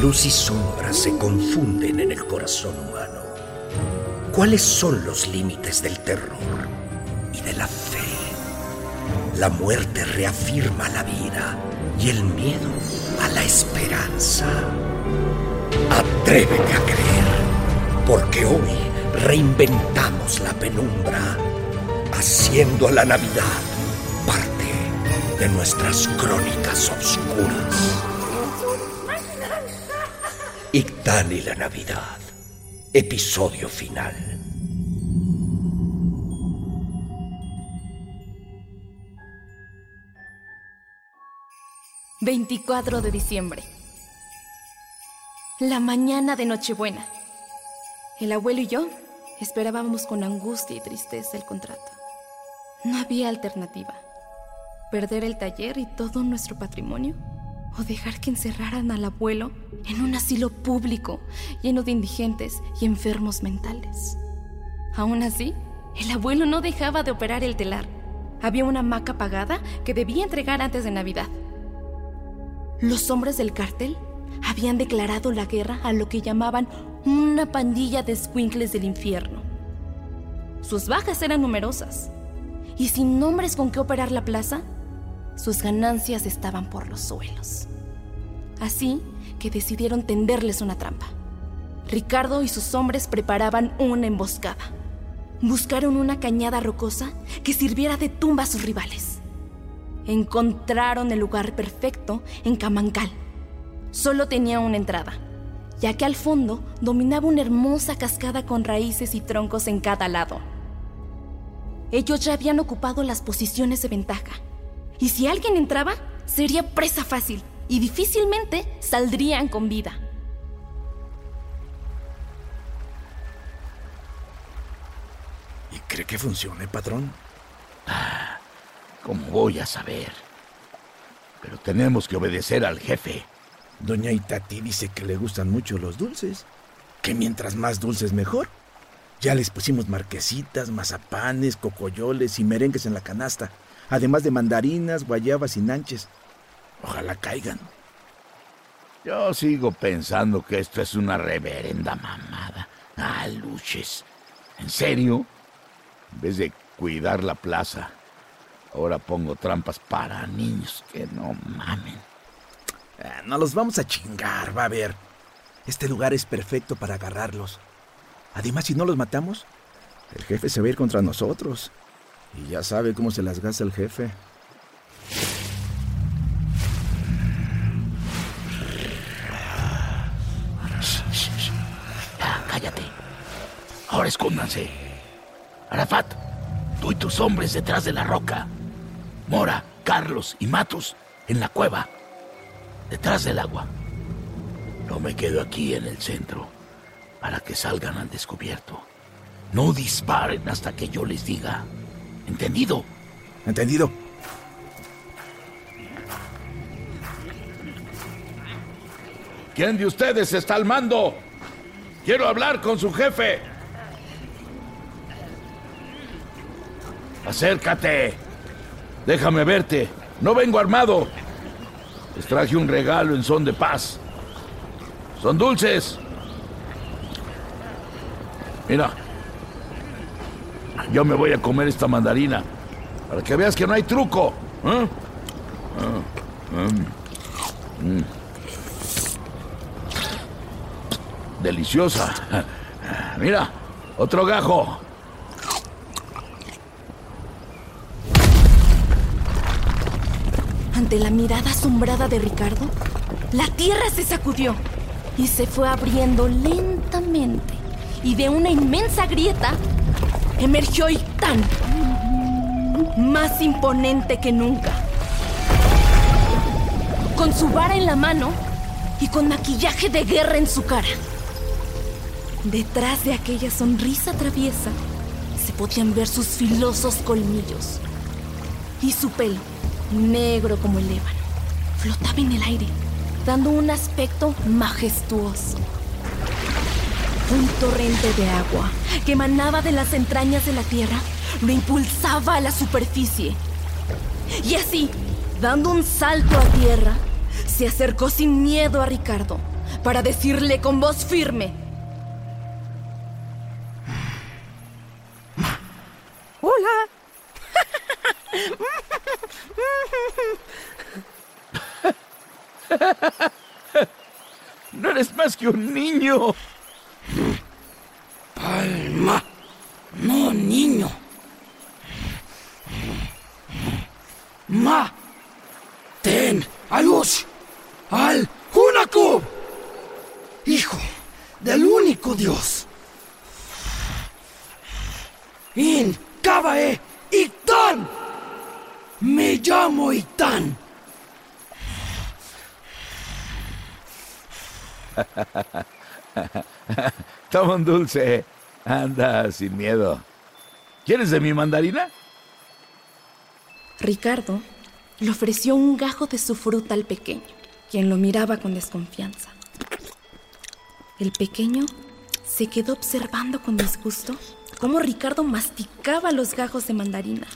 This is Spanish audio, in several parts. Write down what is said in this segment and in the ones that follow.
Luz y sombra se confunden en el corazón humano. ¿Cuáles son los límites del terror y de la fe? La muerte reafirma la vida y el miedo a la esperanza. Atrévete a creer, porque hoy reinventamos la penumbra, haciendo a la Navidad parte de nuestras crónicas oscuras. Ictán y la Navidad, episodio final. ...24 de diciembre... La mañana de Nochebuena. El abuelo y yo esperábamos con angustia y tristeza el contrato. No había alternativa. Perder el taller y todo nuestro patrimonio o dejar que encerraran al abuelo en un asilo público lleno de indigentes y enfermos mentales. Aún así, el abuelo no dejaba de operar el telar. Había una hamaca pagada que debía entregar antes de Navidad. Los hombres del cártel habían declarado la guerra a lo que llamaban una pandilla de squinkles del infierno. Sus bajas eran numerosas, y sin nombres con qué operar la plaza, sus ganancias estaban por los suelos. Así que decidieron tenderles una trampa. Ricardo y sus hombres preparaban una emboscada. Buscaron una cañada rocosa que sirviera de tumba a sus rivales. Encontraron el lugar perfecto en Camancal solo tenía una entrada, ya que al fondo dominaba una hermosa cascada con raíces y troncos en cada lado. Ellos ya habían ocupado las posiciones de ventaja, y si alguien entraba, sería presa fácil y difícilmente saldrían con vida. ¿Y cree que funcione, patrón? Ah, ¿Cómo voy a saber? Pero tenemos que obedecer al jefe. Doña Itati dice que le gustan mucho los dulces, que mientras más dulces mejor. Ya les pusimos marquesitas, mazapanes, cocoyoles y merengues en la canasta, además de mandarinas, guayabas y nanches. Ojalá caigan. Yo sigo pensando que esto es una reverenda mamada. Ah, luches. ¿En serio? En vez de cuidar la plaza, ahora pongo trampas para niños que no mamen. Ah, no los vamos a chingar, va a ver. Este lugar es perfecto para agarrarlos. Además, si no los matamos, el jefe se va a ir contra nosotros. Y ya sabe cómo se las gasta el jefe. Cállate. Ahora escóndanse. Arafat, tú y tus hombres detrás de la roca. Mora, Carlos y Matus en la cueva detrás del agua. No me quedo aquí en el centro para que salgan al descubierto. No disparen hasta que yo les diga. ¿Entendido? Entendido. ¿Quién de ustedes está al mando? Quiero hablar con su jefe. Acércate. Déjame verte. No vengo armado. Les traje un regalo en son de paz. Son dulces. Mira. Yo me voy a comer esta mandarina. Para que veas que no hay truco. ¿eh? Ah, mm, mm. deliciosa. Mira, otro gajo. Ante la mirada asombrada de Ricardo, la tierra se sacudió y se fue abriendo lentamente. Y de una inmensa grieta emergió Ictán, más imponente que nunca. Con su vara en la mano y con maquillaje de guerra en su cara. Detrás de aquella sonrisa traviesa se podían ver sus filosos colmillos. Y su pelo, negro como el ébano, flotaba en el aire, dando un aspecto majestuoso. Un torrente de agua que emanaba de las entrañas de la tierra lo impulsaba a la superficie. Y así, dando un salto a tierra, se acercó sin miedo a Ricardo para decirle con voz firme. Hola. No eres más que un niño. Palma. No, niño. Ma. Ten a luz. Al Hunaku. Hijo del único Dios. In Kabae Itán. Me llamo Itán. Toma un dulce. Anda, sin miedo. ¿Quieres de mi mandarina? Ricardo le ofreció un gajo de su fruta al pequeño, quien lo miraba con desconfianza. El pequeño se quedó observando con disgusto cómo Ricardo masticaba los gajos de mandarina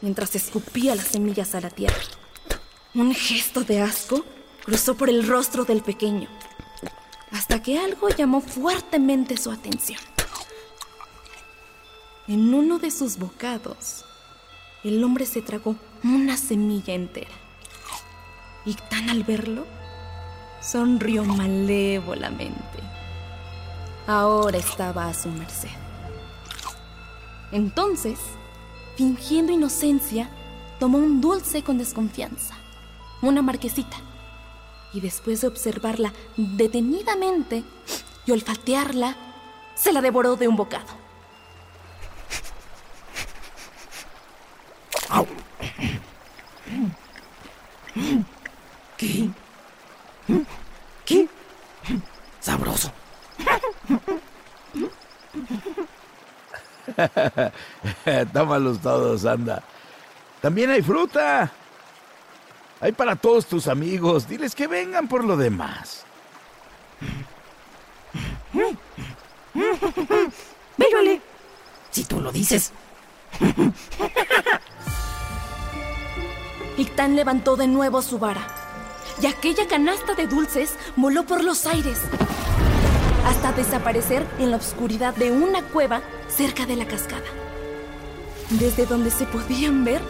mientras escupía las semillas a la tierra. Un gesto de asco cruzó por el rostro del pequeño, hasta que algo llamó fuertemente su atención. En uno de sus bocados, el hombre se tragó una semilla entera. Tan al verlo, sonrió malévolamente. Ahora estaba a su merced. Entonces, fingiendo inocencia, tomó un dulce con desconfianza, una marquesita, y después de observarla detenidamente y olfatearla, se la devoró de un bocado. ¿Qué? ¿Qué? Sabroso. Tómalos todos, anda. También hay fruta. Hay para todos tus amigos. Diles que vengan por lo demás. Véyole. Si tú lo dices. Ictán levantó de nuevo su vara y aquella canasta de dulces voló por los aires hasta desaparecer en la oscuridad de una cueva cerca de la cascada, desde donde se podían ver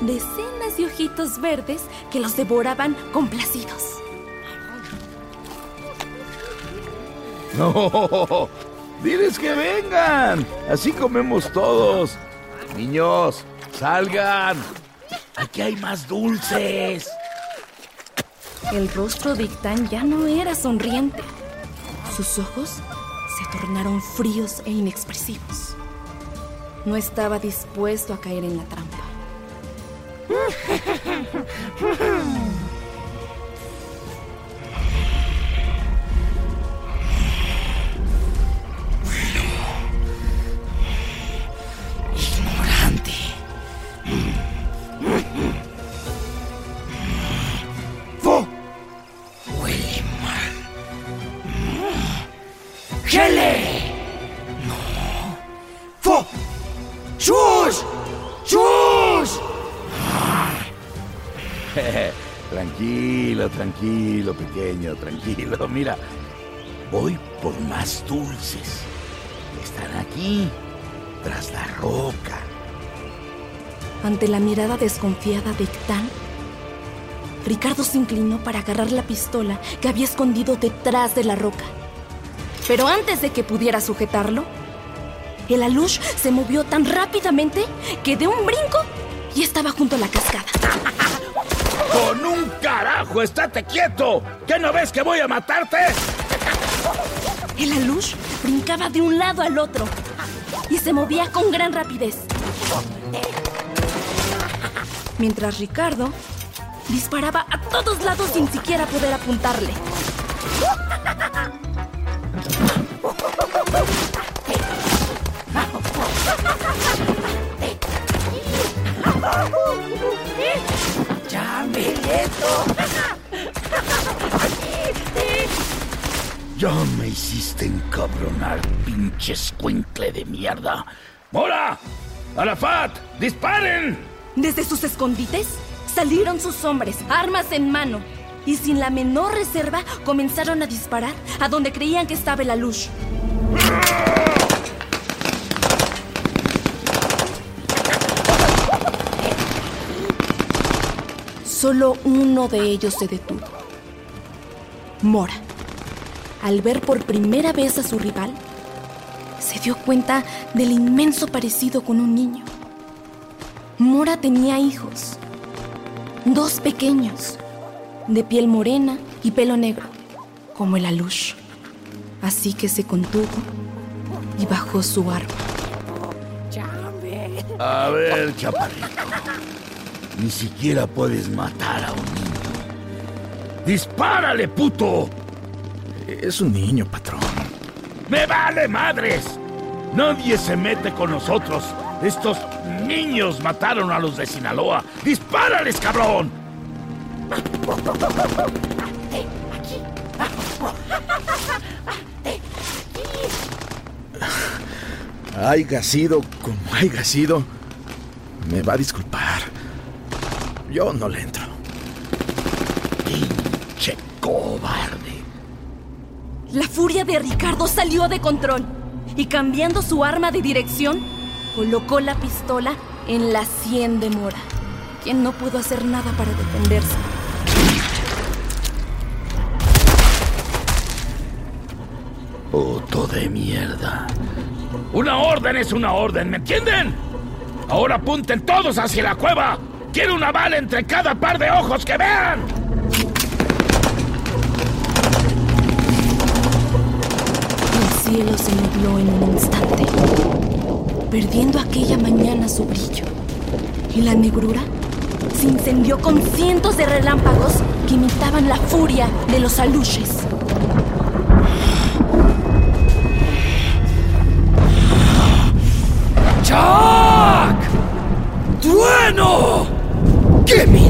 decenas de ojitos verdes que los devoraban complacidos. No, diles que vengan. Así comemos todos. Niños, salgan. Aquí hay más dulces. El rostro de Ictán ya no era sonriente. Sus ojos se tornaron fríos e inexpresivos. No estaba dispuesto a caer en la trampa. dulces. Están aquí, tras la roca. Ante la mirada desconfiada de Ictán, Ricardo se inclinó para agarrar la pistola que había escondido detrás de la roca. Pero antes de que pudiera sujetarlo, el alush se movió tan rápidamente que de un brinco y estaba junto a la cascada. ¡Con un carajo! ¡Estate quieto! ¿Qué no ves que voy a matarte? El alush brincaba de un lado al otro y se movía con gran rapidez. Mientras Ricardo disparaba a todos lados sin siquiera poder apuntarle. ¡Ya me quieto! Ya me hiciste encabronar, pinche escuincle de mierda. ¡Mora! ¡Arafat! ¡Disparen! Desde sus escondites salieron sus hombres, armas en mano, y sin la menor reserva comenzaron a disparar a donde creían que estaba el alush. Solo uno de ellos se detuvo. Mora. Al ver por primera vez a su rival, se dio cuenta del inmenso parecido con un niño. Mora tenía hijos, dos pequeños, de piel morena y pelo negro, como el alush. Así que se contuvo y bajó su arma. A ver, chaparrito. Ni siquiera puedes matar a un niño. ¡Dispárale, puto! Es un niño, patrón. ¡Me vale madres! Nadie se mete con nosotros. Estos niños mataron a los de Sinaloa. ¡Dispárales, cabrón! Haiga sido como haiga sido, me va a disculpar. Yo no le entro. ¡Pinche cobarde! La furia de Ricardo salió de control y cambiando su arma de dirección, colocó la pistola en la sien de Mora, quien no pudo hacer nada para defenderse. Puto de mierda. Una orden es una orden, ¿me entienden? Ahora apunten todos hacia la cueva. Quiero una bala entre cada par de ojos que vean. Cielo se nubló en un instante, perdiendo aquella mañana su brillo. Y la negrura se incendió con cientos de relámpagos que imitaban la furia de los aluches. ¡Jack! ¡Trueno! ¡Kevin! ¡Mata!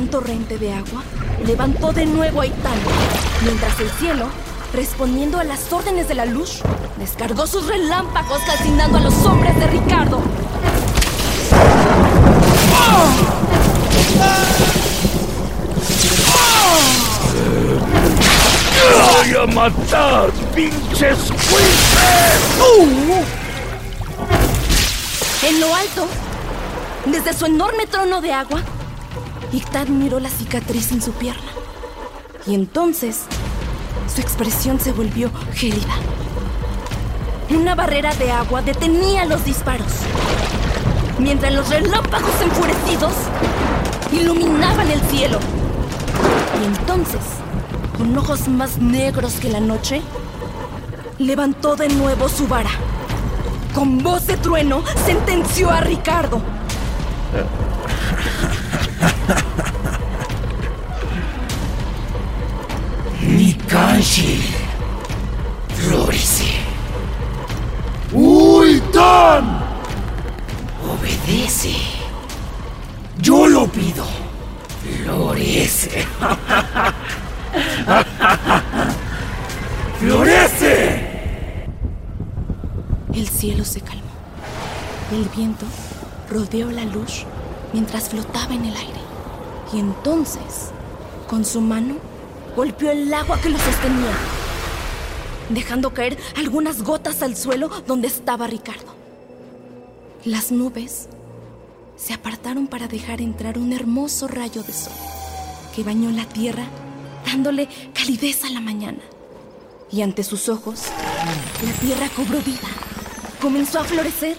Gran torrente de agua levantó de nuevo a Itán, mientras el cielo, respondiendo a las órdenes de la luz, descargó sus relámpagos calcinando a los hombres de Ricardo. ¡Voy a matar, pinches En lo alto, desde su enorme trono de agua, Ictad miró la cicatriz en su pierna. Y entonces, su expresión se volvió gélida. Una barrera de agua detenía los disparos, mientras los relámpagos enfurecidos iluminaban el cielo. Y entonces, con ojos más negros que la noche, levantó de nuevo su vara. Con voz de trueno, sentenció a Ricardo. Nikanshi. Florece. ¡Ultan! Obedece. Yo lo pido. Florece. ¡Florece! El cielo se calmó. El viento rodeó la luz mientras flotaba en el aire. Y entonces, con su mano, golpeó el agua que lo sostenía, dejando caer algunas gotas al suelo donde estaba Ricardo. Las nubes se apartaron para dejar entrar un hermoso rayo de sol que bañó la tierra dándole calidez a la mañana. Y ante sus ojos, la tierra cobró vida, comenzó a florecer.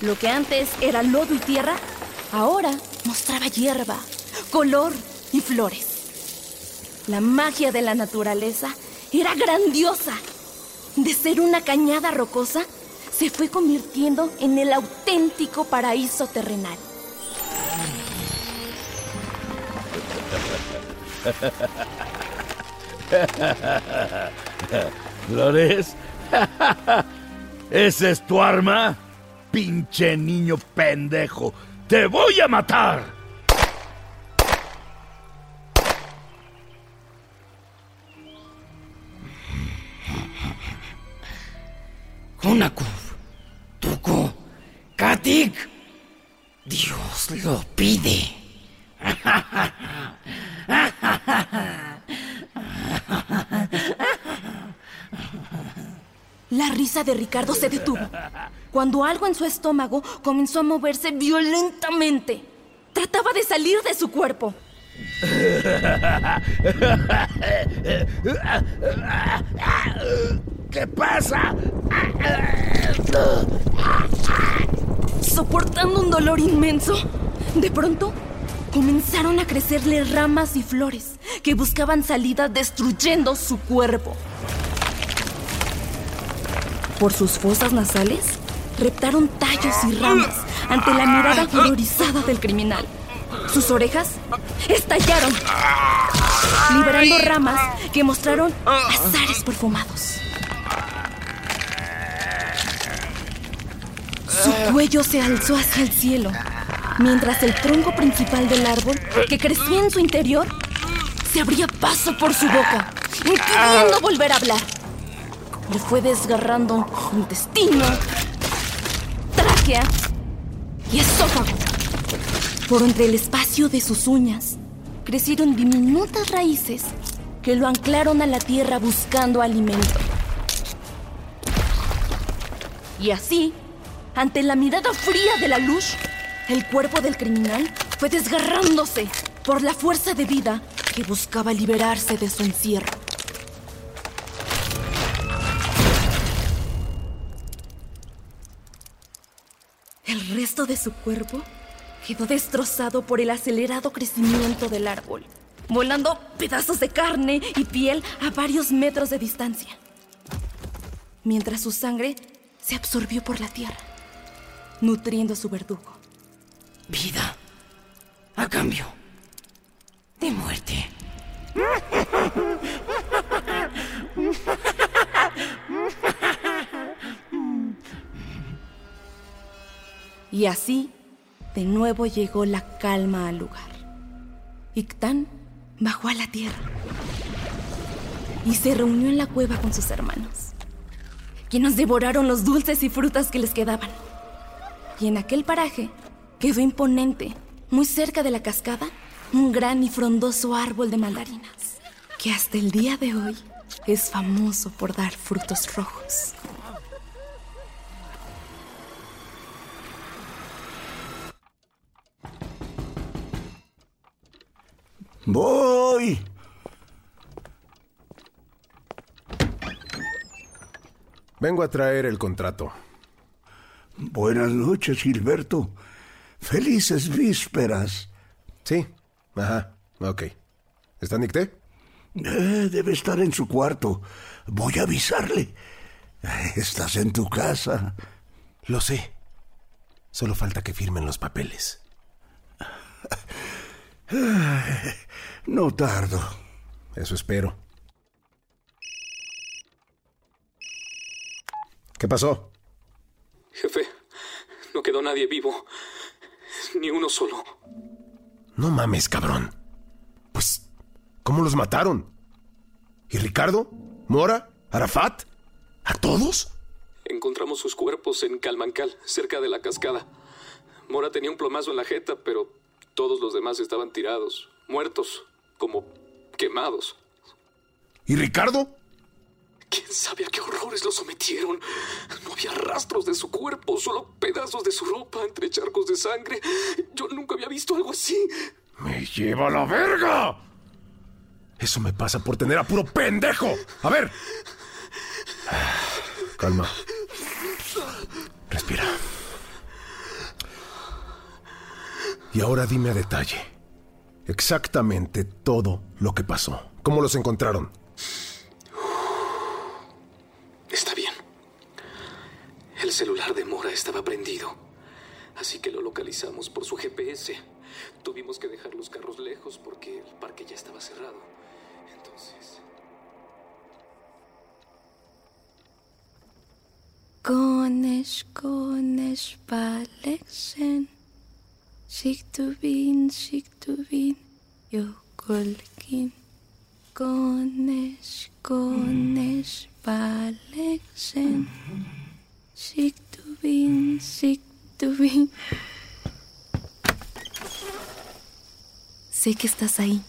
Lo que antes era lodo y tierra, ahora mostraba hierba, color y flores. La magia de la naturaleza era grandiosa. De ser una cañada rocosa, se fue convirtiendo en el auténtico paraíso terrenal. ¿Flores? ¿Esa es tu arma? Pinche niño pendejo. ¡Te voy a matar! Hunakuf, Tuku, Katik. Dios lo pide. La risa de Ricardo se detuvo cuando algo en su estómago comenzó a moverse violentamente. Trataba de salir de su cuerpo. ¿Qué pasa? Soportando un dolor inmenso, de pronto comenzaron a crecerle ramas y flores que buscaban salida destruyendo su cuerpo. Por sus fosas nasales, reptaron tallos y ramas ante la mirada horrorizada del criminal. Sus orejas estallaron, liberando ramas que mostraron azares perfumados. Su cuello se alzó hacia el cielo, mientras el tronco principal del árbol, que crecía en su interior, se abría paso por su boca, impidiendo volver a hablar. Le fue desgarrando intestino, y esófago. Por entre el espacio de sus uñas crecieron diminutas raíces que lo anclaron a la tierra buscando alimento. Y así, ante la mirada fría de la luz, el cuerpo del criminal fue desgarrándose por la fuerza de vida que buscaba liberarse de su encierro. El resto de su cuerpo quedó destrozado por el acelerado crecimiento del árbol, volando pedazos de carne y piel a varios metros de distancia, mientras su sangre se absorbió por la tierra, nutriendo a su verdugo. Vida a cambio de muerte. Y así, de nuevo llegó la calma al lugar. Ictán bajó a la tierra y se reunió en la cueva con sus hermanos, quienes devoraron los dulces y frutas que les quedaban. Y en aquel paraje quedó imponente, muy cerca de la cascada, un gran y frondoso árbol de mandarinas, que hasta el día de hoy es famoso por dar frutos rojos. Voy. Vengo a traer el contrato. Buenas noches, Gilberto. Felices vísperas. Sí, ajá, ok. ¿Está Nicté? Eh, debe estar en su cuarto. Voy a avisarle. Estás en tu casa. Lo sé. Solo falta que firmen los papeles. No tardo. Eso espero. ¿Qué pasó? Jefe, no quedó nadie vivo. Ni uno solo. No mames, cabrón. Pues, ¿cómo los mataron? ¿Y Ricardo? ¿Mora? ¿Arafat? ¿A todos? Encontramos sus cuerpos en Calmancal, cerca de la cascada. Mora tenía un plomazo en la jeta, pero todos los demás estaban tirados, muertos, como quemados. ¿Y Ricardo? ¿Quién sabe a qué horrores lo sometieron? No había rastros de su cuerpo, solo pedazos de su ropa entre charcos de sangre. Yo nunca había visto algo así. ¡Me lleva la verga! Eso me pasa por tener a puro pendejo. A ver. Calma. Respira. Y ahora dime a detalle. Exactamente todo lo que pasó. ¿Cómo los encontraron? Está bien. El celular de Mora estaba prendido. Así que lo localizamos por su GPS. Tuvimos que dejar los carros lejos porque el parque ya estaba cerrado. Entonces... Konesh, konesh, paleksen. Shiktubin, shiktubin, yokolkin. Konesh, konesh, paleksen. Shiktubin, shiktubin. Sé que estás ahí.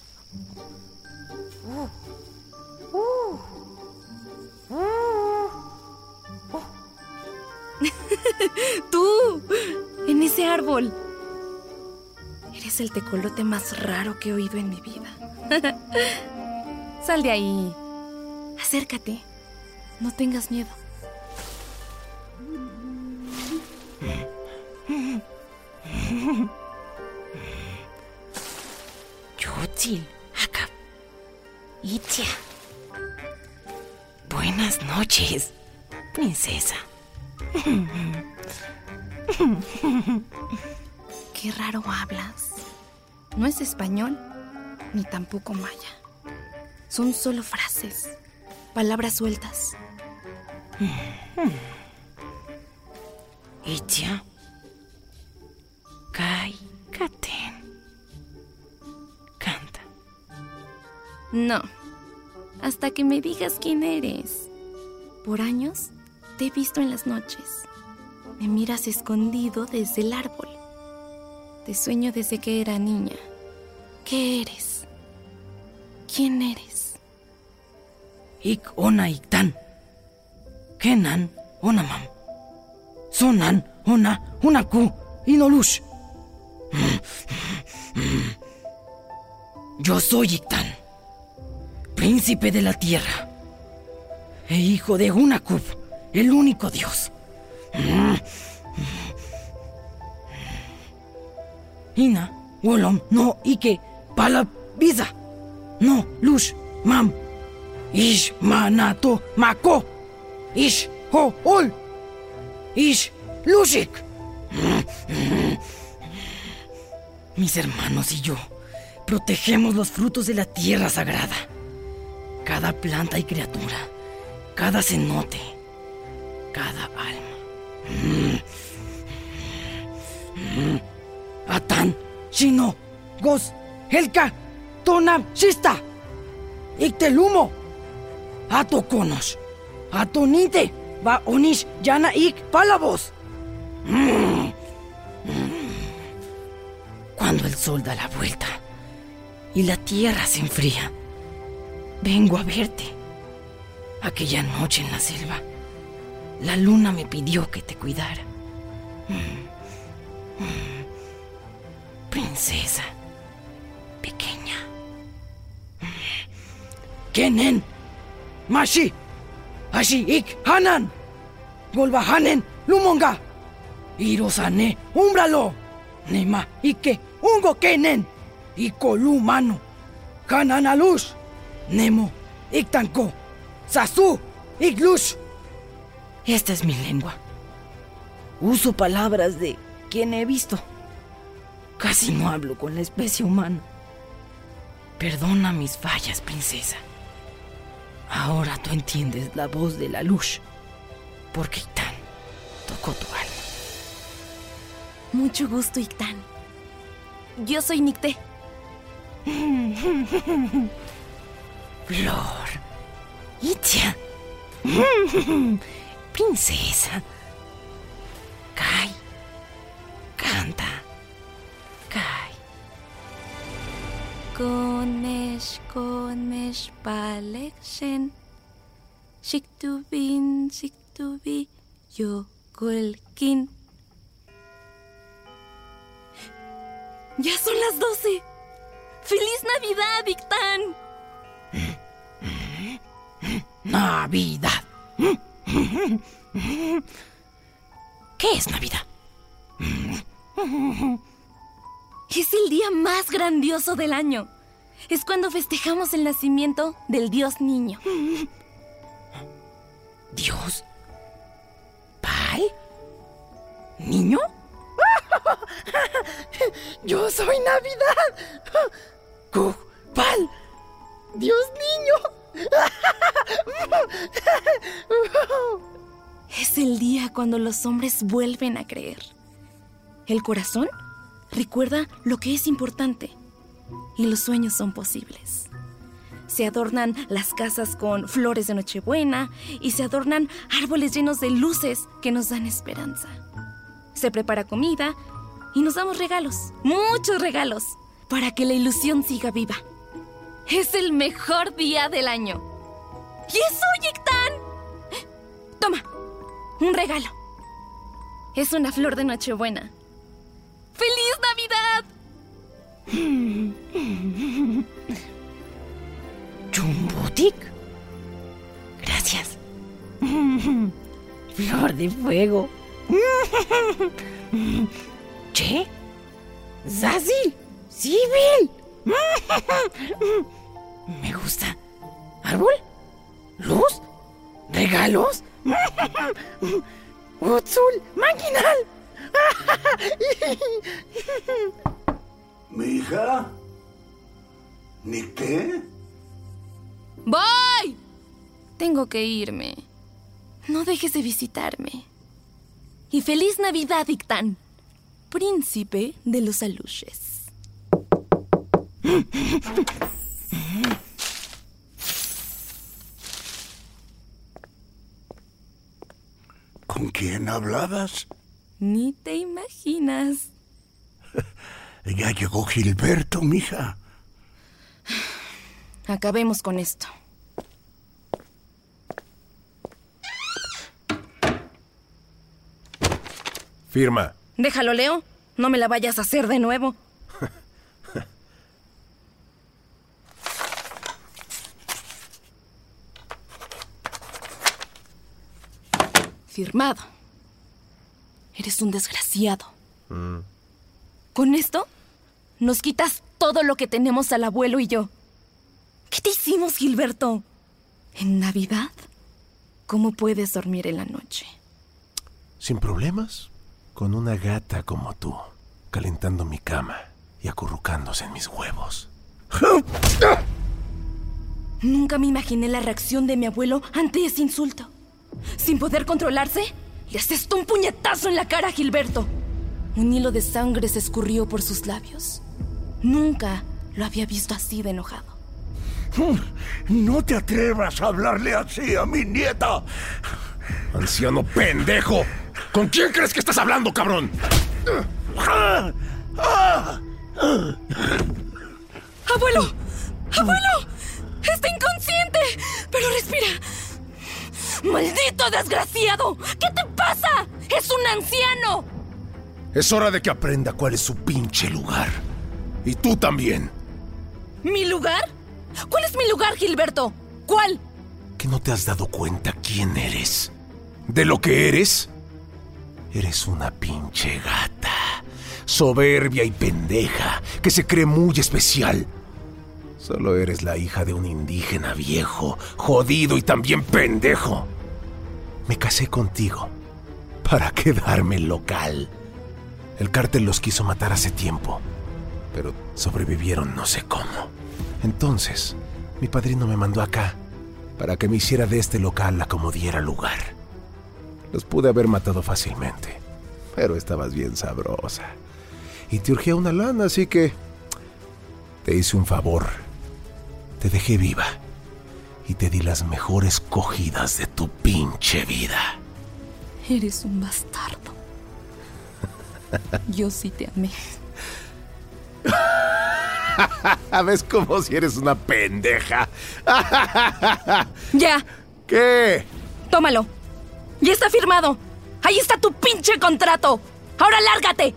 ¡Tú! En ese árbol. Eres el tecolote más raro que he oído en mi vida. Sal de ahí. Acércate. No tengas miedo. Yutzil, Akab. Itia. Buenas noches, princesa. Qué raro hablas. No es español, ni tampoco maya. Son solo frases, palabras sueltas. Itia. Kai Katen. Canta. No, hasta que me digas quién eres. Por años te he visto en las noches. Me miras escondido desde el árbol. Te sueño desde que era niña. ¿Qué eres? ¿Quién eres? Ik ona iktan. Kenan onamam. Sonan ona unaku inolush. Yo soy Iktan, príncipe de la tierra, e hijo de Unakub, el único dios. Ina, Wolom, no, Ike, Pala, Biza, no, Lush, Mam, Ish, Manato, Mako, Ish, Ho, Ol, Ish, Lushik. Mis hermanos y yo protegemos los frutos de la tierra sagrada. Cada planta y criatura, cada cenote, cada alma. Atan, Shino, Gos, Helka, Tonam, Shista, Iktelumo, Atokonos, Atonite, Va Onish, Yana Ik, Palabos. Cuando el sol da la vuelta y la tierra se enfría, vengo a verte. Aquella noche en la selva, la luna me pidió que te cuidara. Princesa, pequeña. Kenen, Mashi, Ashi Ik Hanan, Golbahanen, Lumonga, Irosane, Umbralo, Nema Ike, Ungo Kenen, Ikolu Mano, Hananalush, Nemo, Iktanko, Sasu, Iglush. Esta es mi lengua. Uso palabras de quien he visto. Casi no hablo con la especie humana. Perdona mis fallas, princesa. Ahora tú entiendes la voz de la luz, porque Itán tocó tu alma. Mucho gusto, Ictán. Yo soy Nicté. Flor. Itia. Princesa. Kai. Canta. Kai. Konesh, konesh, paleksen. Shiktubin, Shiktubi, Yokolkin. ¡Ya son las doce! ¡Feliz Navidad, Victán! Navidad. ¿Qué es Navidad? Es el día más grandioso del año. Es cuando festejamos el nacimiento del Dios niño. ¿Dios? ¿Pal? ¿Niño? Yo soy Navidad. Cug, Pal, Dios niño. Es el día cuando los hombres vuelven a creer. El corazón recuerda lo que es importante y los sueños son posibles. Se adornan las casas con flores de Nochebuena y se adornan árboles llenos de luces que nos dan esperanza. Se prepara comida y nos damos regalos, muchos regalos, para que la ilusión siga viva. Es el mejor día del año. ¡Y es hoy! Toma, un regalo. Es una flor de Nochebuena. ¡Feliz Navidad! ¿Chumbutic? Gracias. Flor de fuego. ¿Che? ¡Zazi! ¡Sibyl! Me gusta. ¿Árbol? ¿Luz? ¿Regalos? ¡Utzul! ¡Maquinal! ¿Mi hija? ¿Ni qué? ¡Voy! Tengo que irme. No dejes de visitarme. Y feliz Navidad, Ictán, príncipe de los aluches. ¿Con quién hablabas? Ni te imaginas. Ya llegó Gilberto, mija. Acabemos con esto. Firma. Déjalo, Leo. No me la vayas a hacer de nuevo. Firmado. Eres un desgraciado. Con esto, nos quitas todo lo que tenemos al abuelo y yo. ¿Qué te hicimos, Gilberto? ¿En Navidad? ¿Cómo puedes dormir en la noche? Sin problemas. Con una gata como tú, calentando mi cama y acurrucándose en mis huevos. Nunca me imaginé la reacción de mi abuelo ante ese insulto. Sin poder controlarse, le asestó un puñetazo en la cara a Gilberto. Un hilo de sangre se escurrió por sus labios. Nunca lo había visto así de enojado. No te atrevas a hablarle así a mi nieta. Anciano pendejo. ¿Con quién crees que estás hablando, cabrón? ¡Abuelo! ¡Abuelo! ¡Está inconsciente! ¡Pero respira! ¡Maldito desgraciado! ¿Qué te pasa? ¡Es un anciano! Es hora de que aprenda cuál es su pinche lugar. Y tú también. ¿Mi lugar? ¿Cuál es mi lugar, Gilberto? ¿Cuál? ¿Que no te has dado cuenta quién eres? ¿De lo que eres? Eres una pinche gata. Soberbia y pendeja, que se cree muy especial. Solo eres la hija de un indígena viejo, jodido y también pendejo. Me casé contigo para quedarme local. El cártel los quiso matar hace tiempo, pero sobrevivieron no sé cómo. Entonces, mi padrino me mandó acá para que me hiciera de este local la como diera lugar. Los pude haber matado fácilmente, pero estabas bien sabrosa. Y te urgía una lana, así que te hice un favor. Te dejé viva y te di las mejores cogidas de tu pinche vida. Eres un bastardo. Yo sí te amé. ¿Ves como si eres una pendeja? ya, ¿Qué? Tómalo. Ya está firmado. Ahí está tu pinche contrato. Ahora lárgate.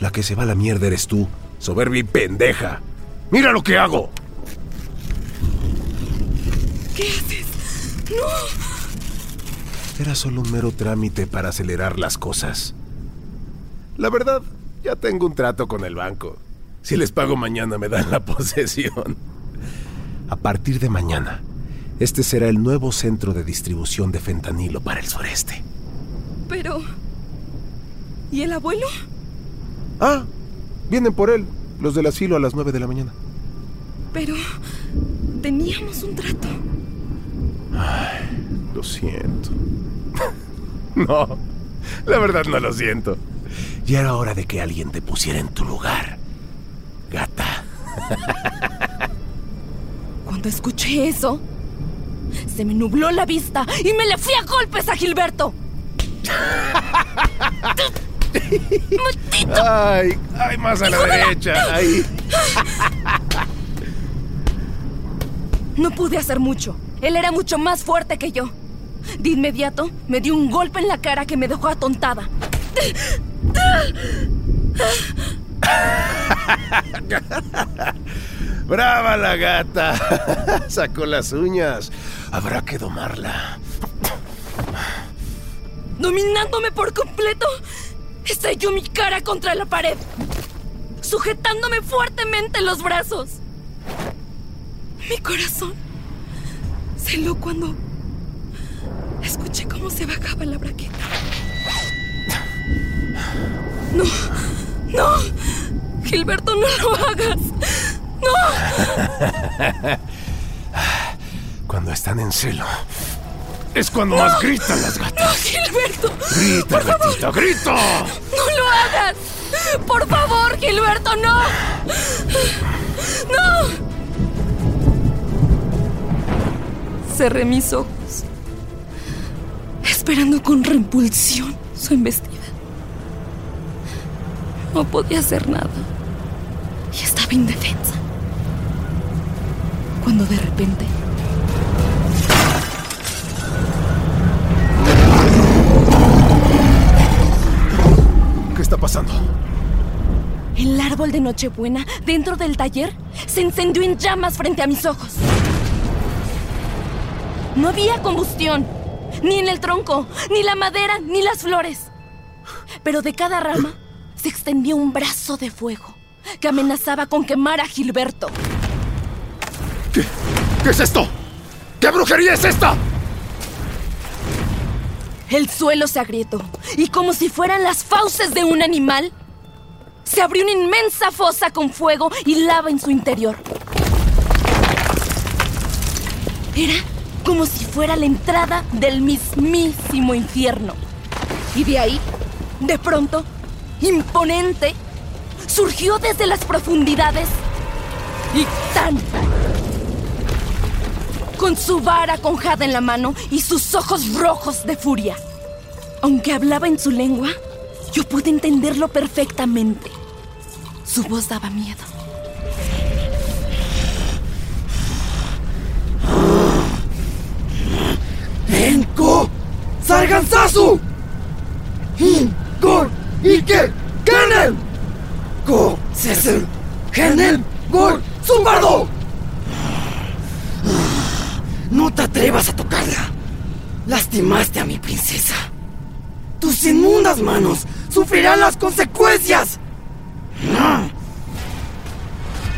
La que se va a la mierda eres tú, soberbia y pendeja. ¡Mira lo que hago! ¿Qué haces? No. Era solo un mero trámite para acelerar las cosas. La verdad, ya tengo un trato con el banco. Si les pago mañana me dan la posesión. A partir de mañana, este será el nuevo centro de distribución de fentanilo para el sureste. Pero... ¿Y el abuelo? Ah, vienen por él, los del asilo a las nueve de la mañana. Pero... Teníamos un trato. Ay, lo siento. no, la verdad no lo siento. Ya era hora de que alguien te pusiera en tu lugar. Gata. Cuando escuché eso, se me nubló la vista y me le fui a golpes a Gilberto. Ay, ay, más a la derecha. Ahí. No pude hacer mucho. Él era mucho más fuerte que yo. De inmediato me dio un golpe en la cara que me dejó atontada. Brava la gata. Sacó las uñas. Habrá que domarla. Dominándome por completo, estalló mi cara contra la pared, sujetándome fuertemente los brazos. Mi corazón se heló cuando escuché cómo se bajaba la braqueta. No, no, Gilberto, no lo hagas. No. Cuando están en celo, es cuando más gritan las gatas. No, Gilberto. Grita, gatita, grita. No lo hagas. Por favor, Gilberto, no. No. Cerré mis ojos, esperando con repulsión su embestida. No podía hacer nada y estaba indefensa. Cuando de repente ¿Qué está pasando? El árbol de Nochebuena dentro del taller se encendió en llamas frente a mis ojos. No había combustión, ni en el tronco, ni la madera, ni las flores. Pero de cada rama se extendió un brazo de fuego que amenazaba con quemar a Gilberto. ¿Qué, ¿Qué es esto? ¿Qué brujería es esta? El suelo se agrietó y como si fueran las fauces de un animal, se abrió una inmensa fosa con fuego y lava en su interior. Era como si fuera la entrada del mismísimo infierno. Y de ahí, de pronto, imponente, surgió desde las profundidades tan con su vara conjada en la mano y sus ojos rojos de furia. Aunque hablaba en su lengua, yo pude entenderlo perfectamente. Su voz daba miedo. Enko Sargansasu Hin Gor Ike Kenel Go Sesul Genel Gor Zumbardo No te atrevas a tocarla. Lastimaste a mi princesa. Tus inmundas manos sufrirán las consecuencias.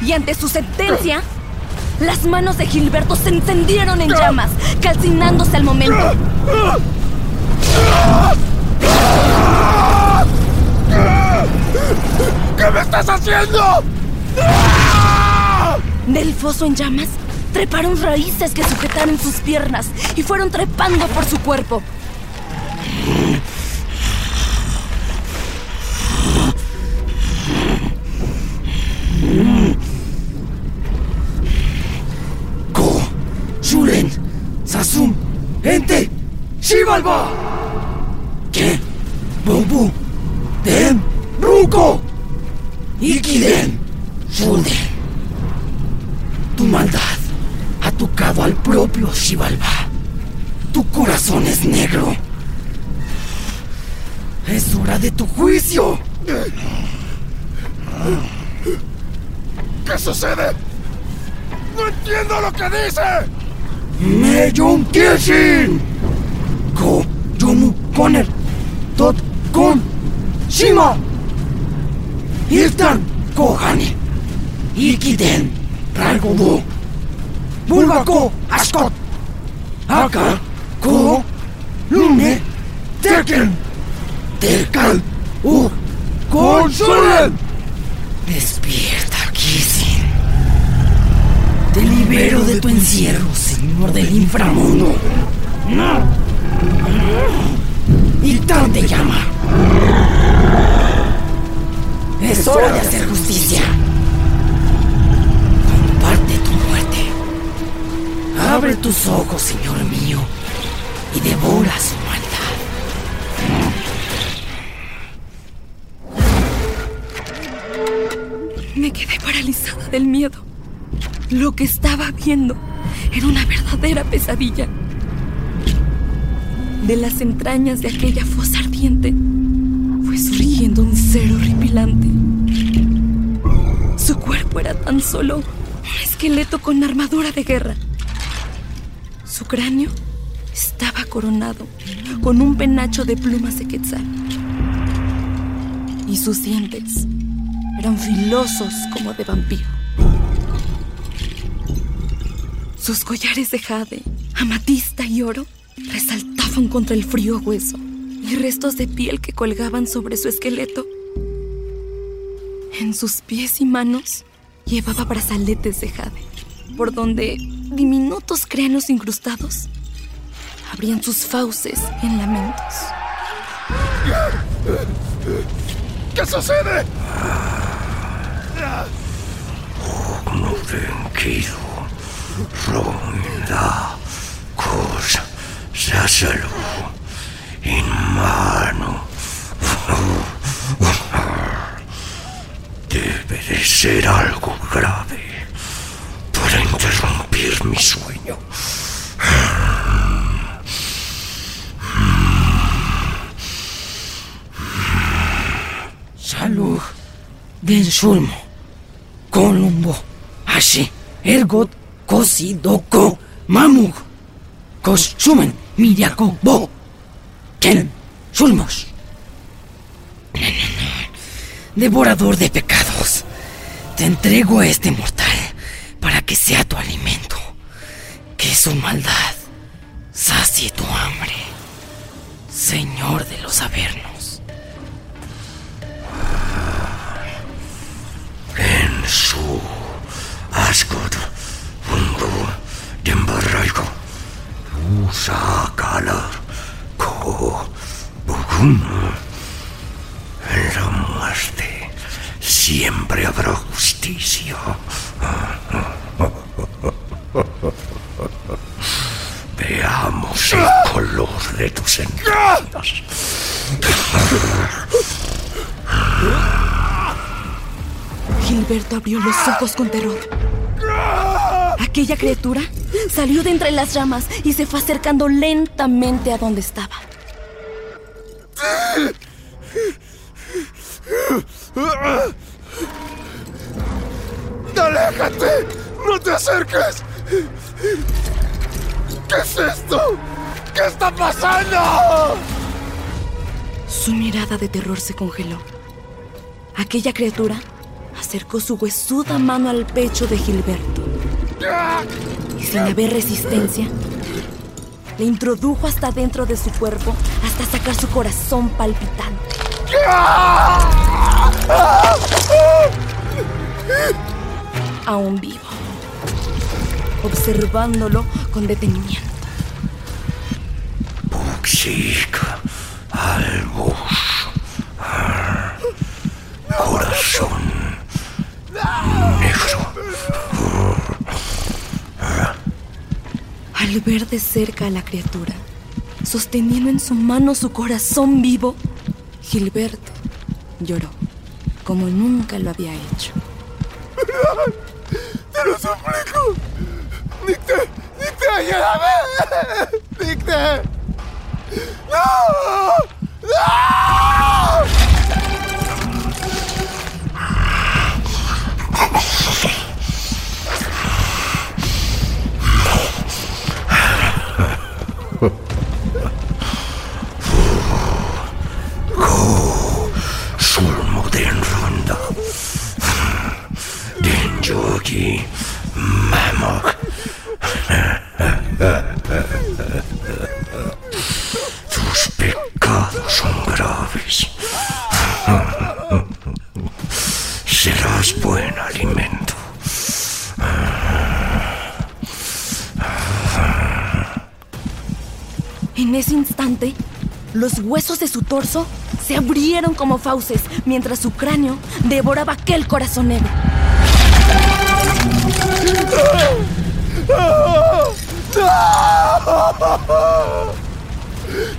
Y ante su sentencia, las manos de Gilberto se encendieron en llamas, calcinándose al momento. ¿Qué me estás haciendo? Del foso en llamas treparon raíces que sujetaron sus piernas y fueron trepando por su cuerpo. Lo que dice! Meyun Kishin. Ko Yomu Koner. Tot Kon. Shima. Iltan Kohani. Ikiden. Raigobu. Bulbako Ashkot. Aka. Ko. Lume. Tekken. Tekan. U. Consulen. Despierta, libero de tu encierro, señor del inframundo. Y tan te llama. Es hora de hacer justicia. Comparte tu muerte. Abre tus ojos, señor mío, y devora su maldad. Me quedé paralizada del miedo. Lo que estaba viendo era una verdadera pesadilla. De las entrañas de aquella fosa ardiente fue surgiendo un ser horripilante. Su cuerpo era tan solo un esqueleto con armadura de guerra. Su cráneo estaba coronado con un penacho de plumas de quetzal. Y sus dientes eran filosos como de vampiro. Sus collares de jade, amatista y oro resaltaban contra el frío hueso y restos de piel que colgaban sobre su esqueleto. En sus pies y manos llevaba brazaletes de jade, por donde diminutos cráneos incrustados abrían sus fauces en lamentos. ¿Qué sucede? No tranquilo. Ronda. Cosa. Sásalo. En mano. Debe de ser algo grave para interrumpir mi sueño. Salud. Den Sulmo. Columbo. Ashi. Ergot. Kosi. Doko. Mamug. Kosumen. Miriako. Bo. Ken. Sulmos. Devorador de pecados. Te entrego a este mortal para que sea tu alimento. Que su maldad sacie tu hambre. Señor de los Avernos. En su Ascot, Undu, Dembarraigo, Usa Bugum. En la muerte siempre habrá justicia. Veamos el color de tus entrañas. Gilberto abrió los ojos con terror. Aquella criatura salió de entre las ramas y se fue acercando lentamente a donde estaba. ¡Aléjate! ¡No te acerques! ¿Qué es esto? ¿Qué está pasando? Su mirada de terror se congeló. Aquella criatura acercó su huesuda mano al pecho de Gilberto y sin haber resistencia, le introdujo hasta dentro de su cuerpo hasta sacar su corazón palpitante. Aún vivo, observándolo con detenimiento. Buxik, albus, al de cerca a la criatura, sosteniendo en su mano su corazón vivo, Gilberto lloró, como nunca lo había hecho. ¡Te lo suplico! ¡Nicte! ¡Nicte, ayúdame! ¡Nicte! ¡No! ¡No! En ese instante, los huesos de su torso se abrieron como fauces mientras su cráneo devoraba aquel corazón negro.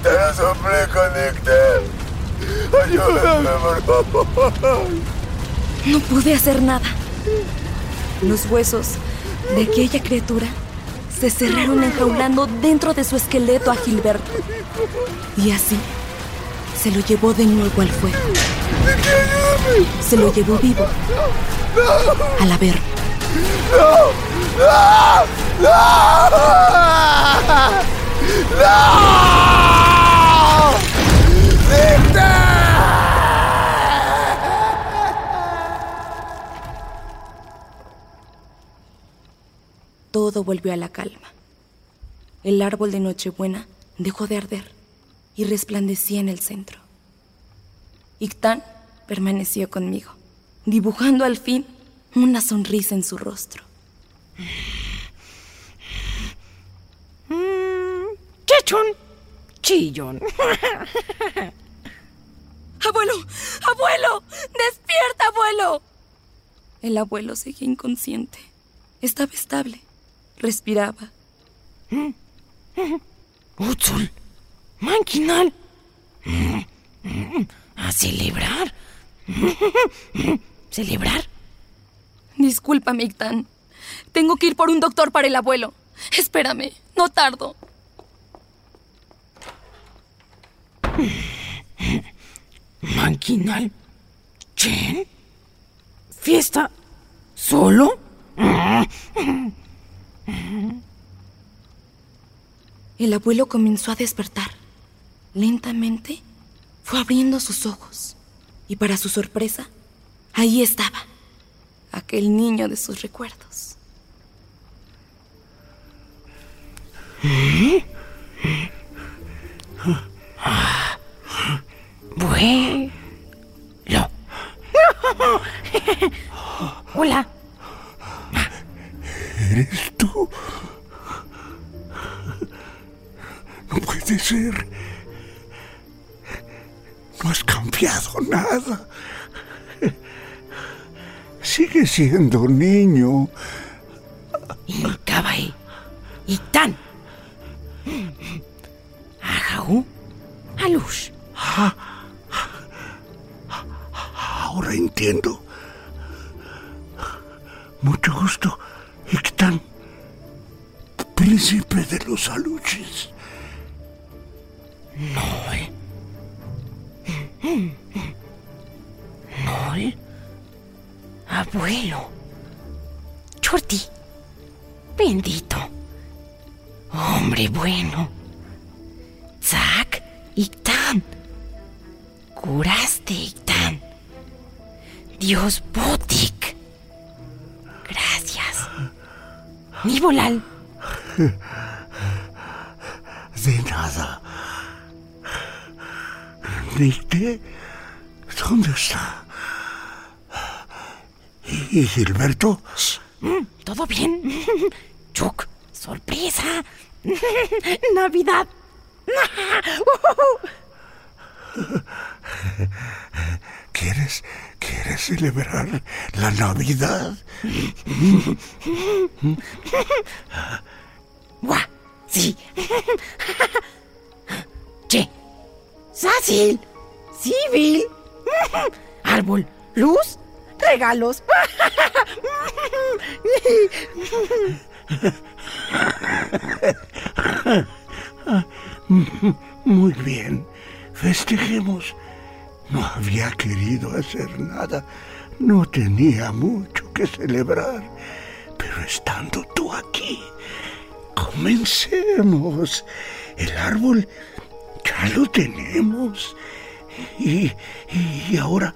¡Te lo suplico! ¡Ayúdame, por favor! No pude hacer nada. Los huesos de aquella criatura se cerraron enjaulando dentro de su esqueleto a Gilberto. Y así se lo llevó de nuevo al fuego. Se lo llevó vivo al Averno. Todo volvió a la calma. El árbol de Nochebuena dejó de arder y resplandecía en el centro. Ictán permaneció conmigo, dibujando al fin una sonrisa en su rostro. Chechón, chillón. ¡Abuelo! ¡Abuelo! ¡Despierta, abuelo! El abuelo seguía inconsciente. Estaba estable. Respiraba. Utzul, manquinal. A celebrar. ¿Celebrar? Discúlpame, Ictán. Tengo que ir por un doctor para el abuelo. Espérame, no tardo. Manquinal. Chen. ¿Fiesta? ¿Solo? El abuelo comenzó a despertar. Lentamente fue abriendo sus ojos. Y para su sorpresa, ahí estaba, aquel niño de sus recuerdos. Ah, bueno. Hola. ¿Eres tú? No puede ser. No has cambiado nada. Sigue siendo niño. Incabae. Itán. Ajaú. Alush. Ahora entiendo. Mucho gusto, Ictán, príncipe de los aluches. Noel. Noel. Abuelo. Chorti. Bendito. Hombre bueno. Zack. Ictán. Curaste, Ictán. Dios Botik. Nibolal. De nada. Nicté, ¿dónde está? ¿Y Gilberto? Mm, ¿Todo bien? Chuck, sorpresa. Navidad. ¿Quieres, quieres celebrar la Navidad? Guau, sí. Che, Sácil, civil, árbol, luz, regalos. Muy bien, festejemos. No había querido hacer nada, no tenía mucho que celebrar, pero estando tú aquí, comencemos. El árbol ya lo tenemos. Y, y ahora,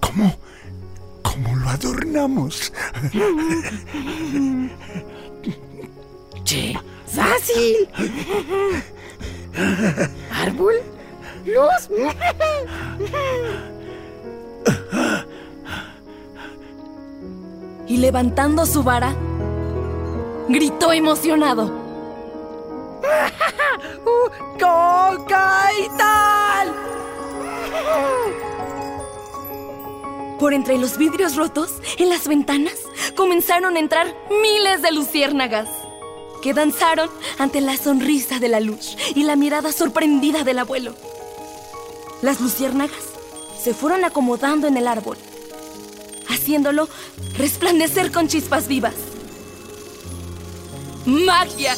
¿cómo, cómo lo adornamos. Che, fácil. Árbol, luz. Y levantando su vara, gritó emocionado. ¡Coca y tal! Por entre los vidrios rotos, en las ventanas, comenzaron a entrar miles de luciérnagas, que danzaron ante la sonrisa de la luz y la mirada sorprendida del abuelo. Las luciérnagas se fueron acomodando en el árbol, haciéndolo resplandecer con chispas vivas. ¡Magia!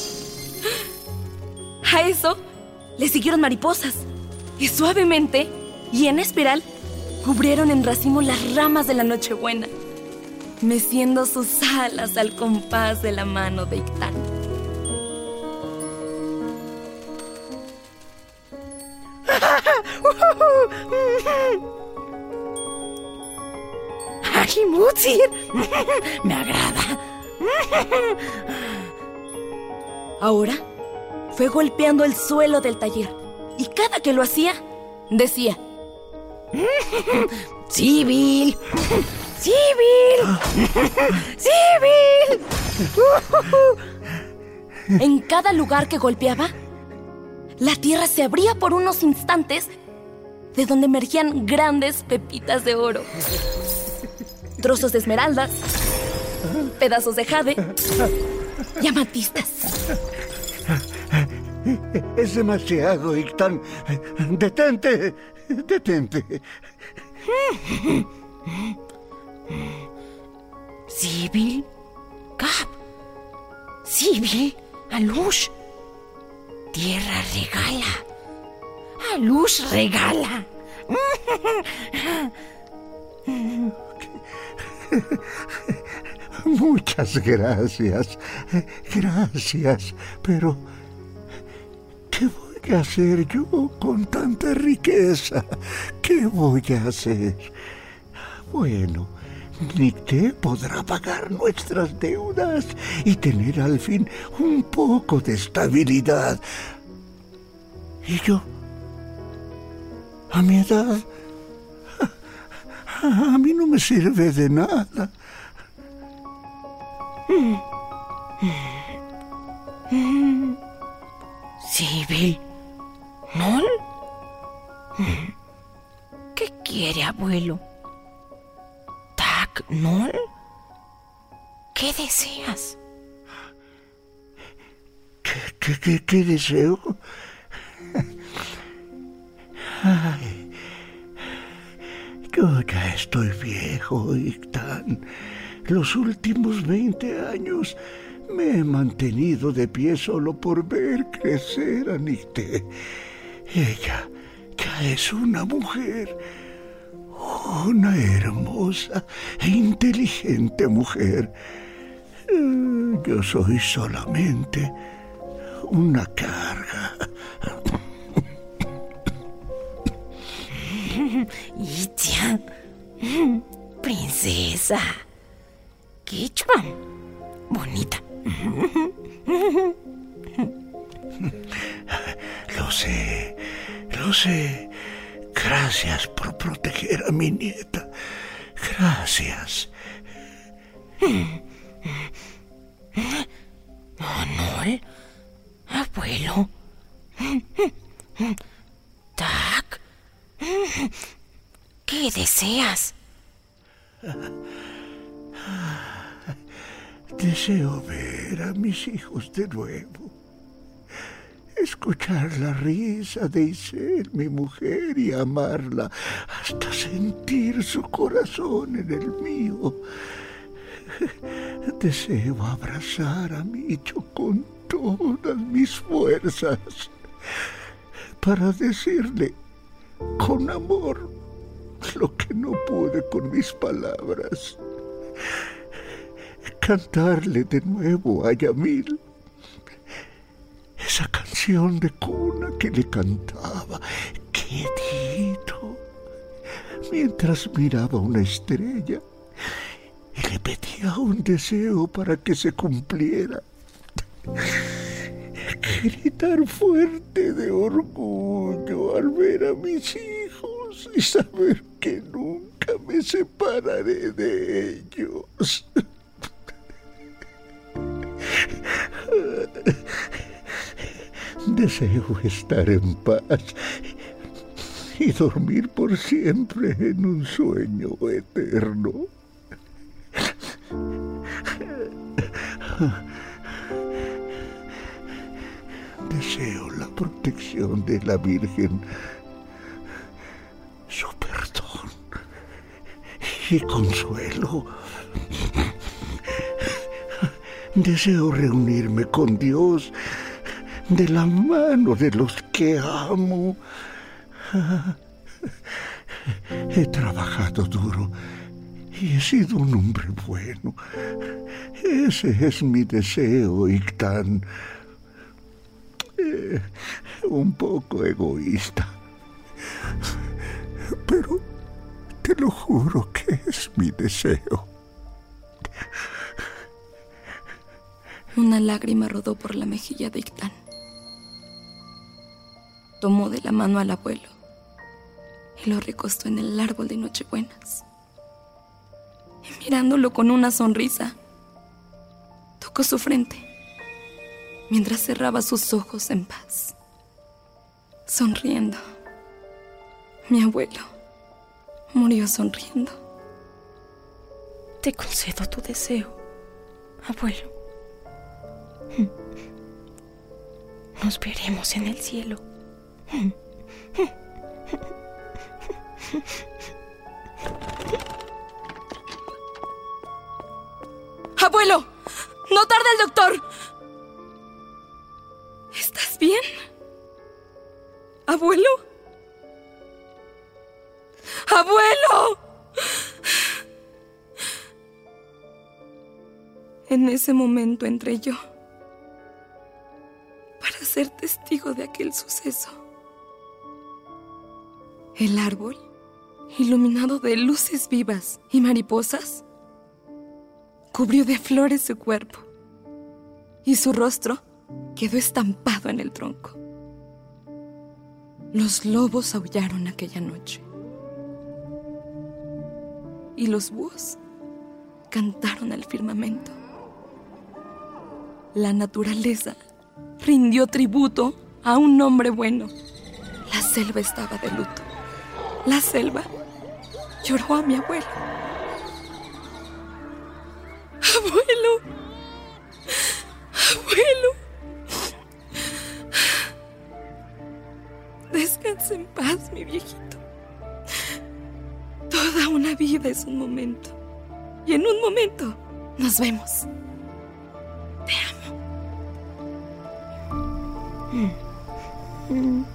A eso le siguieron mariposas y suavemente y en espiral cubrieron en racimo las ramas de la Nochebuena, meciendo sus alas al compás de la mano de Ictán. Mutsir! Me agrada. Ahora fue golpeando el suelo del taller y cada que lo hacía, decía: ¡Civil! ¡Civil! ¡Civil! En cada lugar que golpeaba, la tierra se abría por unos instantes de donde emergían grandes pepitas de oro, trozos de esmeraldas, pedazos de jade y amatistas. Es demasiado, Ictán. Detente, detente. ¿Civil? Cap. ¿Civil? Alush. Tierra regala. Alush regala. Muchas gracias. Gracias. Pero, ¿qué voy a hacer yo con tanta riqueza? ¿Qué voy a hacer? Bueno, Nicté podrá pagar nuestras deudas y tener al fin un poco de estabilidad. ¿Y yo? A mi edad, a mí no me sirve de nada. ¿Civil? ¿Nol? ¿Qué quiere, abuelo? ¿Tac Nol? ¿Qué deseas? ¿Qué, qué, qué, deseo? Ay, yo ya estoy viejo, Ictán. Los últimos 20 años me he mantenido de pie solo por ver crecer a Nicté. Ella ya es una mujer, una hermosa e inteligente mujer. Yo soy solamente una carga. Itia. Princesa. Kichman. Bonita. Lo sé, lo sé. Gracias por proteger a mi nieta. Gracias. Honor. Abuelo. Tac. ¿Qué deseas? Deseo ver a mis hijos de nuevo. Escuchar la risa de Isel, mi mujer, y amarla hasta sentir su corazón en el mío. Deseo abrazar a Micho con todas mis fuerzas para decirle con amor lo que no pude con mis palabras. Cantarle de nuevo a Yamil esa canción de cuna que le cantaba quietito mientras miraba una estrella Le pedía un deseo para que se cumpliera. Gritar fuerte de orgullo al ver a mis hijos y saber que nunca me separaré de ellos. Deseo estar en paz y dormir por siempre en un sueño eterno. Deseo la protección de la Virgen, su perdón y consuelo. Deseo reunirme con Dios de la mano de los que amo. He trabajado duro y he sido un hombre bueno. Ese es mi deseo, Ictán. Eh, un poco egoísta. Pero te lo juro que es mi deseo. Una lágrima rodó por la mejilla de Ictán. Tomó de la mano al abuelo y lo recostó en el árbol de Nochebuenas. Y mirándolo con una sonrisa, tocó su frente mientras cerraba sus ojos en paz. Sonriendo. Mi abuelo murió sonriendo. Te concedo tu deseo, abuelo. Nos veremos en el cielo. ¡Abuelo! ¡No tarda el doctor! ¿Estás bien? ¿Abuelo? ¡Abuelo! En ese momento entré yo para ser testigo de aquel suceso. El árbol, iluminado de luces vivas y mariposas, cubrió de flores su cuerpo y su rostro quedó estampado en el tronco. Los lobos aullaron aquella noche y los búhos cantaron al firmamento. La naturaleza rindió tributo a un hombre bueno. La selva estaba de luto. La selva lloró a mi abuelo. Abuelo. Abuelo. Descansa en paz, mi viejito. Toda una vida es un momento. Y en un momento nos vemos. Te amo. ¿Nol?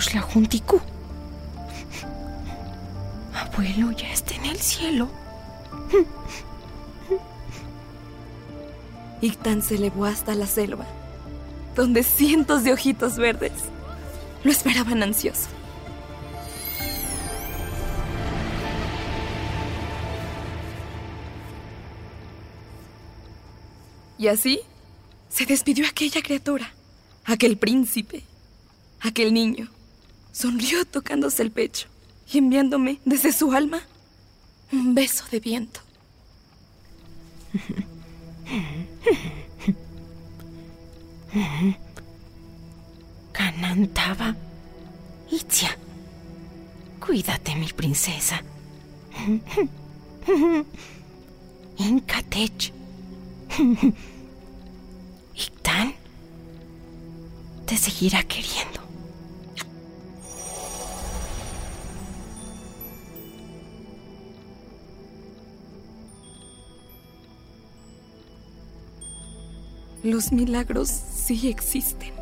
Juntiku. Abuelo ya está en el cielo. Ictan se elevó hasta la selva, donde cientos de ojitos verdes lo esperaban ansioso. Y así se despidió aquella criatura, aquel príncipe, aquel niño. Sonrió tocándose el pecho y enviándome desde su alma un beso de viento. Canantaba. Itzia. Cuídate, mi princesa. Incatech. Ictán te seguirá queriendo. Los milagros sí existen.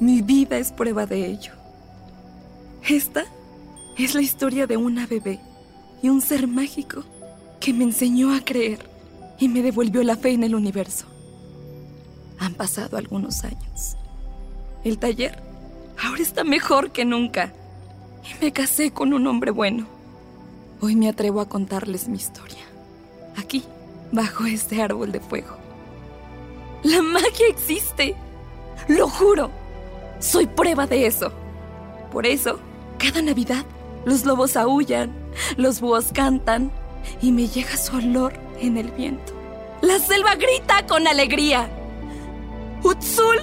Mi vida es prueba de ello. Esta es la historia de una bebé y un ser mágico que me enseñó a creer y me devolvió la fe en el universo. Han pasado algunos años. El taller ahora está mejor que nunca y me casé con un hombre bueno. Hoy me atrevo a contarles mi historia. Aquí, bajo este árbol de fuego. La magia existe. Lo juro. Soy prueba de eso. Por eso, cada Navidad, los lobos aullan, los búhos cantan y me llega su olor en el viento. La selva grita con alegría. Utzul,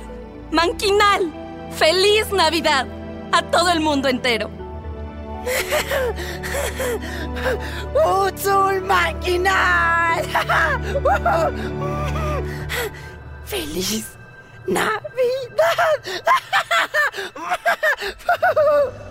Manquinal, feliz Navidad a todo el mundo entero. ¡Utzul Manquinal! ¡Feliz Navidad!